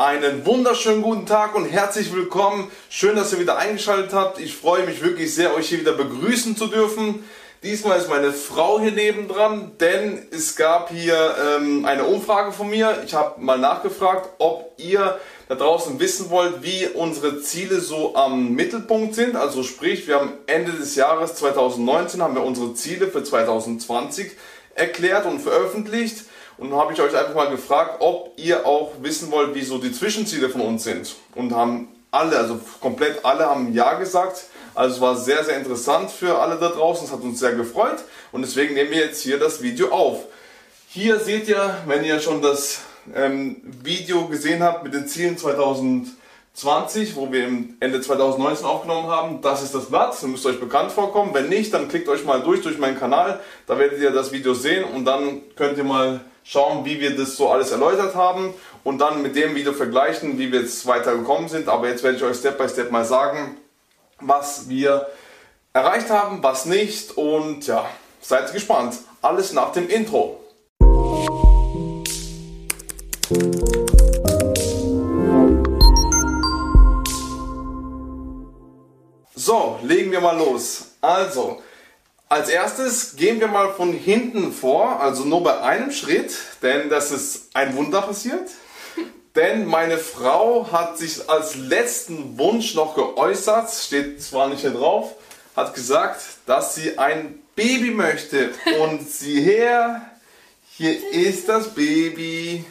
Einen wunderschönen guten Tag und herzlich willkommen. Schön, dass ihr wieder eingeschaltet habt. Ich freue mich wirklich sehr, euch hier wieder begrüßen zu dürfen. Diesmal ist meine Frau hier nebendran, denn es gab hier ähm, eine Umfrage von mir. Ich habe mal nachgefragt, ob ihr da draußen wissen wollt, wie unsere Ziele so am Mittelpunkt sind. Also sprich, wir haben Ende des Jahres 2019 haben wir unsere Ziele für 2020 erklärt und veröffentlicht. Und dann habe ich euch einfach mal gefragt, ob ihr auch wissen wollt, wie so die Zwischenziele von uns sind. Und haben alle, also komplett alle haben Ja gesagt. Also es war sehr, sehr interessant für alle da draußen. Es hat uns sehr gefreut. Und deswegen nehmen wir jetzt hier das Video auf. Hier seht ihr, wenn ihr schon das ähm, Video gesehen habt mit den Zielen 2020, wo wir Ende 2019 aufgenommen haben, das ist das Blatt. Das müsste euch bekannt vorkommen. Wenn nicht, dann klickt euch mal durch durch meinen Kanal. Da werdet ihr das Video sehen und dann könnt ihr mal schauen, wie wir das so alles erläutert haben und dann mit dem Video vergleichen, wie wir jetzt weitergekommen sind. Aber jetzt werde ich euch Step by Step mal sagen, was wir erreicht haben, was nicht und ja, seid gespannt. Alles nach dem Intro. So, legen wir mal los. Also, als erstes gehen wir mal von hinten vor, also nur bei einem Schritt, denn das ist ein Wunder passiert. Denn meine Frau hat sich als letzten Wunsch noch geäußert, steht zwar nicht hier drauf, hat gesagt, dass sie ein Baby möchte. Und sieh her, hier ist das Baby.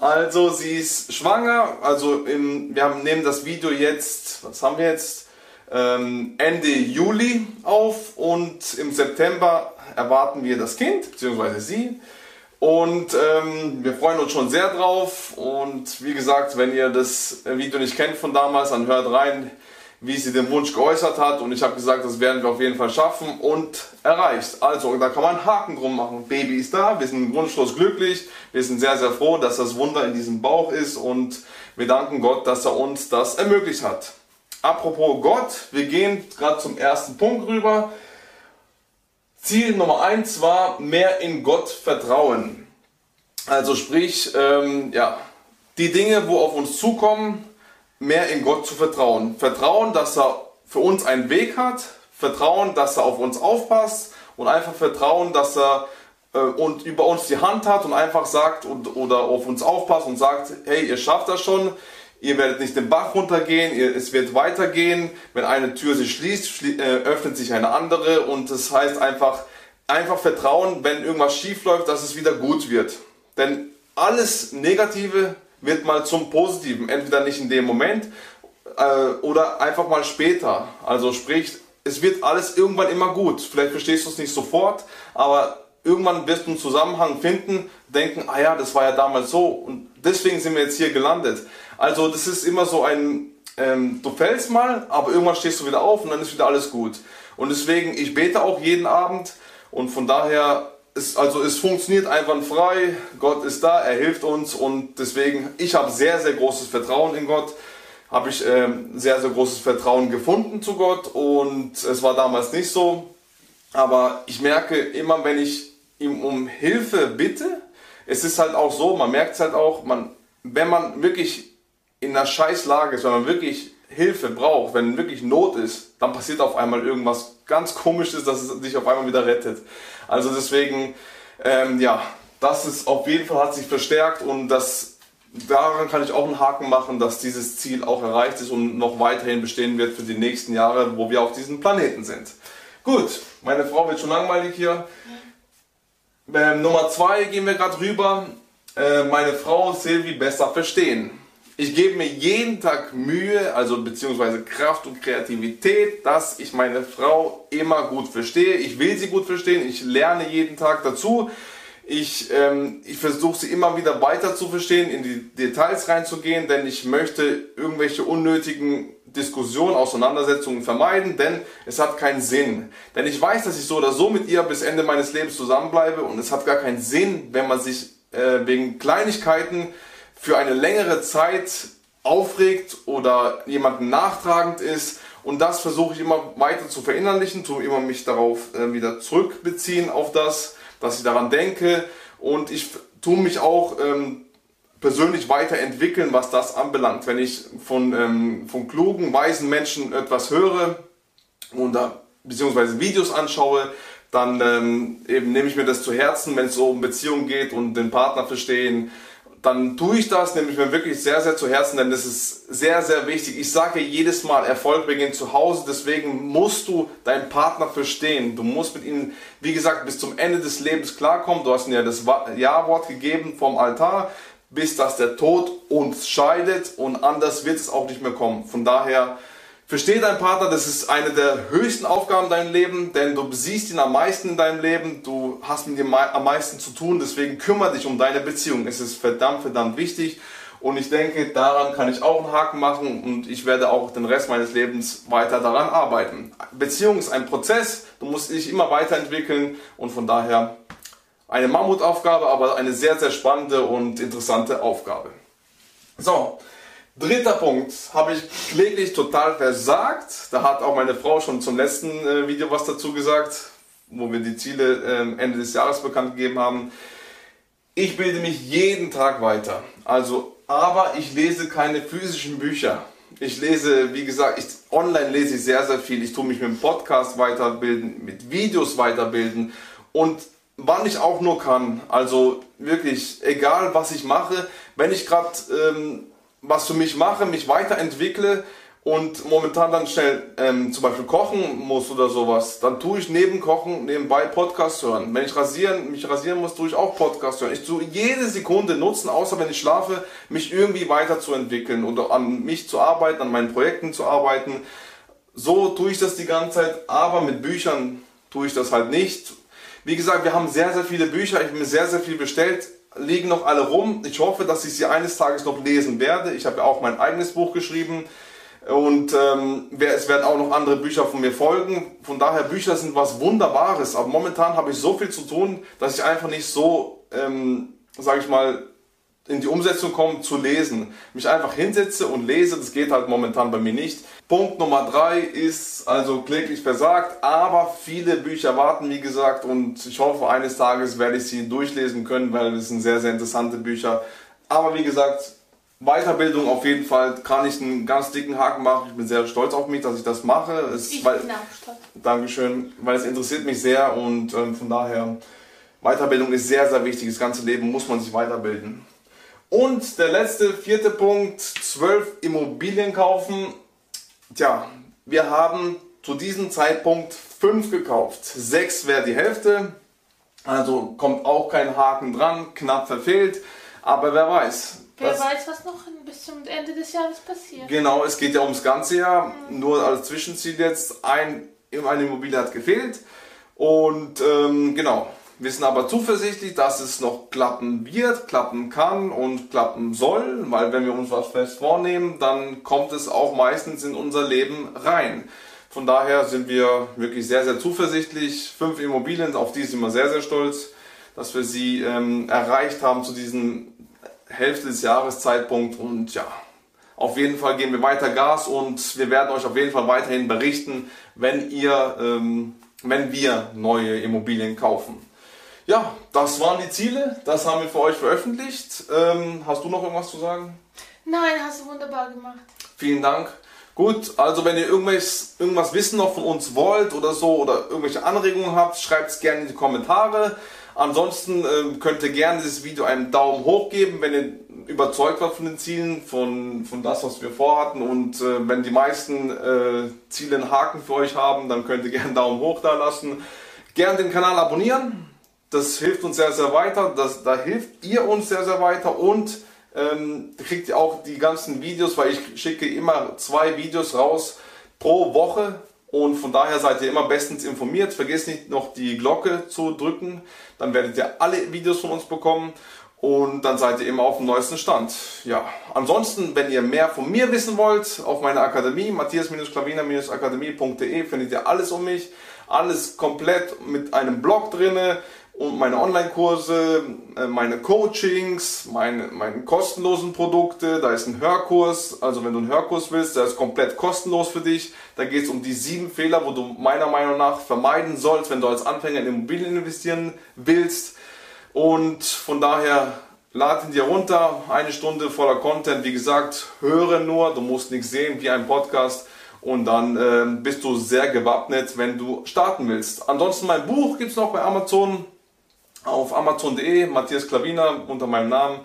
Also sie ist schwanger, also im, wir haben, nehmen das Video jetzt, was haben wir jetzt? Ähm, Ende Juli auf und im September erwarten wir das Kind, beziehungsweise sie. Und ähm, wir freuen uns schon sehr drauf. Und wie gesagt, wenn ihr das Video nicht kennt von damals, dann hört rein, wie sie den Wunsch geäußert hat. Und ich habe gesagt, das werden wir auf jeden Fall schaffen und erreicht. Also, da kann man einen Haken drum machen. Baby ist da, wir sind wunschlos glücklich. Wir sind sehr, sehr froh, dass das Wunder in diesem Bauch ist. Und wir danken Gott, dass er uns das ermöglicht hat. Apropos Gott, wir gehen gerade zum ersten Punkt rüber. Ziel Nummer eins war mehr in Gott vertrauen. Also sprich, ähm, ja, die Dinge, wo auf uns zukommen, mehr in Gott zu vertrauen. Vertrauen, dass er für uns einen Weg hat, Vertrauen, dass er auf uns aufpasst und einfach Vertrauen, dass er äh, und über uns die Hand hat und einfach sagt und, oder auf uns aufpasst und sagt, hey, ihr schafft das schon, Ihr werdet nicht den Bach runtergehen, es wird weitergehen. Wenn eine Tür sich schließt, schli äh, öffnet sich eine andere und das heißt einfach, einfach vertrauen, wenn irgendwas schief läuft, dass es wieder gut wird. Denn alles Negative wird mal zum Positiven, entweder nicht in dem Moment äh, oder einfach mal später. Also sprich, es wird alles irgendwann immer gut. Vielleicht verstehst du es nicht sofort, aber irgendwann wirst du einen Zusammenhang finden, denken, ah ja, das war ja damals so und deswegen sind wir jetzt hier gelandet. Also das ist immer so ein, ähm, du fällst mal, aber irgendwann stehst du wieder auf und dann ist wieder alles gut. Und deswegen, ich bete auch jeden Abend und von daher, ist, also es funktioniert einwandfrei, Gott ist da, er hilft uns und deswegen, ich habe sehr, sehr großes Vertrauen in Gott habe ich ähm, sehr, sehr großes Vertrauen gefunden zu Gott und es war damals nicht so. Aber ich merke immer, wenn ich ihm um Hilfe bitte, es ist halt auch so, man merkt es halt auch, man, wenn man wirklich in einer Scheißlage ist, wenn man wirklich Hilfe braucht, wenn wirklich Not ist, dann passiert auf einmal irgendwas ganz komisches, dass es sich auf einmal wieder rettet. Also deswegen, ähm, ja, das ist auf jeden Fall hat sich verstärkt und das, daran kann ich auch einen Haken machen, dass dieses Ziel auch erreicht ist und noch weiterhin bestehen wird für die nächsten Jahre, wo wir auf diesem Planeten sind. Gut, meine Frau wird schon langweilig hier. Ähm, Nummer zwei gehen wir gerade rüber. Äh, meine Frau Silvi besser verstehen. Ich gebe mir jeden Tag Mühe, also beziehungsweise Kraft und Kreativität, dass ich meine Frau immer gut verstehe. Ich will sie gut verstehen, ich lerne jeden Tag dazu. Ich, ähm, ich versuche sie immer wieder weiter zu verstehen, in die Details reinzugehen, denn ich möchte irgendwelche unnötigen Diskussionen, Auseinandersetzungen vermeiden, denn es hat keinen Sinn. Denn ich weiß, dass ich so oder so mit ihr bis Ende meines Lebens zusammenbleibe und es hat gar keinen Sinn, wenn man sich äh, wegen Kleinigkeiten für eine längere Zeit aufregt oder jemanden nachtragend ist. Und das versuche ich immer weiter zu verinnerlichen, tue immer mich darauf äh, wieder zurückbeziehen auf das, dass ich daran denke. Und ich tue mich auch ähm, persönlich weiterentwickeln, was das anbelangt. Wenn ich von, ähm, von klugen, weisen Menschen etwas höre und da beziehungsweise Videos anschaue, dann ähm, eben nehme ich mir das zu Herzen, wenn es so um Beziehungen geht und den Partner verstehen. Dann tue ich das, nehme ich mir wirklich sehr, sehr zu Herzen, denn das ist sehr, sehr wichtig. Ich sage jedes Mal, Erfolg beginnt zu Hause, deswegen musst du deinen Partner verstehen. Du musst mit ihm, wie gesagt, bis zum Ende des Lebens klarkommen. Du hast ihm ja das Ja-Wort gegeben vom Altar, bis dass der Tod uns scheidet und anders wird es auch nicht mehr kommen. Von daher, Verstehe deinen Partner, das ist eine der höchsten Aufgaben in deinem Leben, denn du siehst ihn am meisten in deinem Leben, du hast mit ihm am meisten zu tun, deswegen kümmere dich um deine Beziehung. Es ist verdammt, verdammt wichtig und ich denke, daran kann ich auch einen Haken machen und ich werde auch den Rest meines Lebens weiter daran arbeiten. Beziehung ist ein Prozess, du musst dich immer weiterentwickeln und von daher eine Mammutaufgabe, aber eine sehr, sehr spannende und interessante Aufgabe. So, Dritter Punkt, habe ich kläglich total versagt. Da hat auch meine Frau schon zum letzten äh, Video was dazu gesagt, wo wir die Ziele äh, Ende des Jahres bekannt gegeben haben. Ich bilde mich jeden Tag weiter. Also, aber ich lese keine physischen Bücher. Ich lese, wie gesagt, ich, online lese ich sehr, sehr viel. Ich tue mich mit dem Podcast weiterbilden, mit Videos weiterbilden und wann ich auch nur kann. Also wirklich, egal was ich mache, wenn ich gerade ähm, was für mich mache, mich weiterentwickle und momentan dann schnell ähm, zum Beispiel kochen muss oder sowas, dann tue ich neben Kochen nebenbei Podcast hören. Wenn ich rasieren, mich rasieren muss, tue ich auch Podcast hören. Ich tue jede Sekunde nutzen, außer wenn ich schlafe, mich irgendwie weiterzuentwickeln oder an mich zu arbeiten, an meinen Projekten zu arbeiten. So tue ich das die ganze Zeit, aber mit Büchern tue ich das halt nicht. Wie gesagt, wir haben sehr, sehr viele Bücher. Ich habe mir sehr, sehr viel bestellt liegen noch alle rum. Ich hoffe, dass ich sie eines Tages noch lesen werde. Ich habe ja auch mein eigenes Buch geschrieben und ähm, es werden auch noch andere Bücher von mir folgen. Von daher, Bücher sind was Wunderbares. Aber momentan habe ich so viel zu tun, dass ich einfach nicht so, ähm, sage ich mal, in die Umsetzung komme, zu lesen. Mich einfach hinsetze und lese, das geht halt momentan bei mir nicht. Punkt Nummer drei ist also kläglich versagt, aber viele Bücher warten, wie gesagt, und ich hoffe, eines Tages werde ich sie durchlesen können, weil es sind sehr, sehr interessante Bücher. Aber wie gesagt, Weiterbildung auf jeden Fall kann ich einen ganz dicken Haken machen. Ich bin sehr stolz auf mich, dass ich das mache. Es, ich weil, bin auch stolz. Dankeschön, weil es interessiert mich sehr und ähm, von daher Weiterbildung ist sehr, sehr wichtig. Das ganze Leben muss man sich weiterbilden. Und der letzte, vierte Punkt, zwölf Immobilien kaufen. Tja, wir haben zu diesem Zeitpunkt fünf gekauft. Sechs wäre die Hälfte. Also kommt auch kein Haken dran, knapp verfehlt. Aber wer weiß. Wer weiß, was noch bis zum Ende des Jahres passiert. Genau, es geht ja ums ganze Jahr. Mhm. Nur als Zwischenziel jetzt, ein, eine Immobilie hat gefehlt. Und ähm, genau, wir sind aber zuversichtlich, dass es noch klappen wird, klappen kann und klappen soll, weil wenn wir uns was fest vornehmen, dann kommt es auch meistens in unser Leben rein. Von daher sind wir wirklich sehr, sehr zuversichtlich. Fünf Immobilien, auf die sind wir sehr, sehr stolz, dass wir sie ähm, erreicht haben zu diesem Hälfte des Jahreszeitpunkt und ja, auf jeden Fall geben wir weiter Gas und wir werden euch auf jeden Fall weiterhin berichten, wenn ihr, ähm, wenn wir neue Immobilien kaufen. Ja, das waren die Ziele, das haben wir für euch veröffentlicht. Ähm, hast du noch irgendwas zu sagen? Nein, hast du wunderbar gemacht. Vielen Dank. Gut, also wenn ihr irgendwas, irgendwas wissen noch von uns wollt oder so oder irgendwelche Anregungen habt, schreibt es gerne in die Kommentare. Ansonsten äh, könnt ihr gerne dieses Video einen Daumen hoch geben, wenn ihr überzeugt wart von den Zielen, von, von das, was wir vorhatten. Und äh, wenn die meisten äh, Ziele einen Haken für euch haben, dann könnt ihr gerne einen Daumen hoch da lassen. Gerne den Kanal abonnieren das hilft uns sehr, sehr weiter. Das, da hilft ihr uns sehr, sehr weiter und ähm, kriegt ihr auch die ganzen Videos, weil ich schicke immer zwei Videos raus pro Woche und von daher seid ihr immer bestens informiert. Vergesst nicht noch die Glocke zu drücken, dann werdet ihr alle Videos von uns bekommen und dann seid ihr immer auf dem neuesten Stand. Ja, ansonsten, wenn ihr mehr von mir wissen wollt, auf meiner Akademie, matthias-klavina-akademie.de findet ihr alles um mich. Alles komplett mit einem Blog drinne und meine Online-Kurse, äh, meine Coachings, meine, meine kostenlosen Produkte, da ist ein Hörkurs, also wenn du einen Hörkurs willst, der ist komplett kostenlos für dich. Da geht es um die sieben Fehler, wo du meiner Meinung nach vermeiden sollst, wenn du als Anfänger in Immobilien investieren willst. Und von daher lad ihn dir runter, eine Stunde voller Content. Wie gesagt, höre nur, du musst nichts sehen wie ein Podcast und dann äh, bist du sehr gewappnet, wenn du starten willst. Ansonsten mein Buch gibt es noch bei Amazon auf amazon.de, Matthias Klaviner unter meinem Namen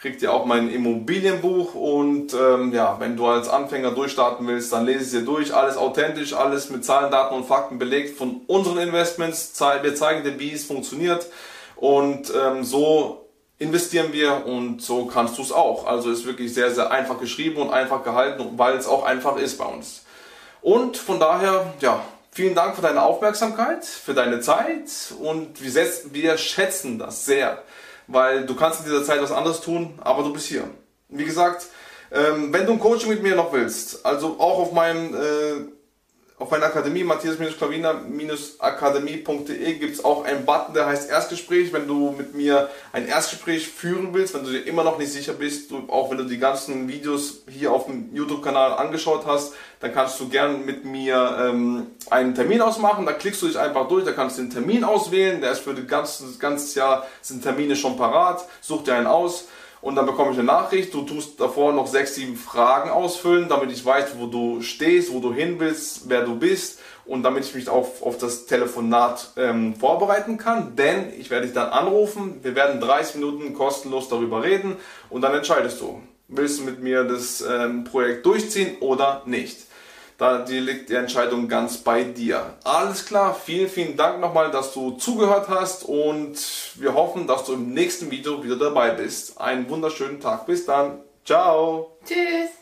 kriegt ihr auch mein Immobilienbuch und ähm, ja, wenn du als Anfänger durchstarten willst, dann lese es dir durch, alles authentisch, alles mit Zahlen, Daten und Fakten belegt von unseren Investments. Wir zeigen dir, wie es funktioniert und ähm, so investieren wir und so kannst du es auch. Also ist wirklich sehr, sehr einfach geschrieben und einfach gehalten, weil es auch einfach ist bei uns. Und von daher, ja, vielen Dank für deine Aufmerksamkeit, für deine Zeit und wir, wir schätzen das sehr weil du kannst in dieser Zeit was anderes tun, aber du bist hier. Wie gesagt, ähm, wenn du ein Coaching mit mir noch willst, also auch auf meinem äh, auf meiner Akademie, matthias-klaviner-akademie.de gibt es auch einen Button, der heißt Erstgespräch. Wenn du mit mir ein Erstgespräch führen willst, wenn du dir immer noch nicht sicher bist, auch wenn du die ganzen Videos hier auf dem YouTube-Kanal angeschaut hast, dann kannst du gern mit mir ähm, einen Termin ausmachen. Da klickst du dich einfach durch, da kannst du den Termin auswählen. Der ist für das ganze, ganze Jahr, sind Termine schon parat. Such dir einen aus und dann bekomme ich eine Nachricht. Du tust davor noch sechs, sieben Fragen ausfüllen, damit ich weiß, wo du stehst, wo du hin willst, wer du bist und damit ich mich auf, auf das Telefonat ähm, vorbereiten kann. Denn ich werde dich dann anrufen, wir werden 30 Minuten kostenlos darüber reden und dann entscheidest du, willst du mit mir das ähm, Projekt durchziehen oder nicht. Da die liegt die Entscheidung ganz bei dir. Alles klar, vielen, vielen Dank nochmal, dass du zugehört hast und wir hoffen, dass du im nächsten Video wieder dabei bist. Einen wunderschönen Tag. Bis dann. Ciao. Tschüss.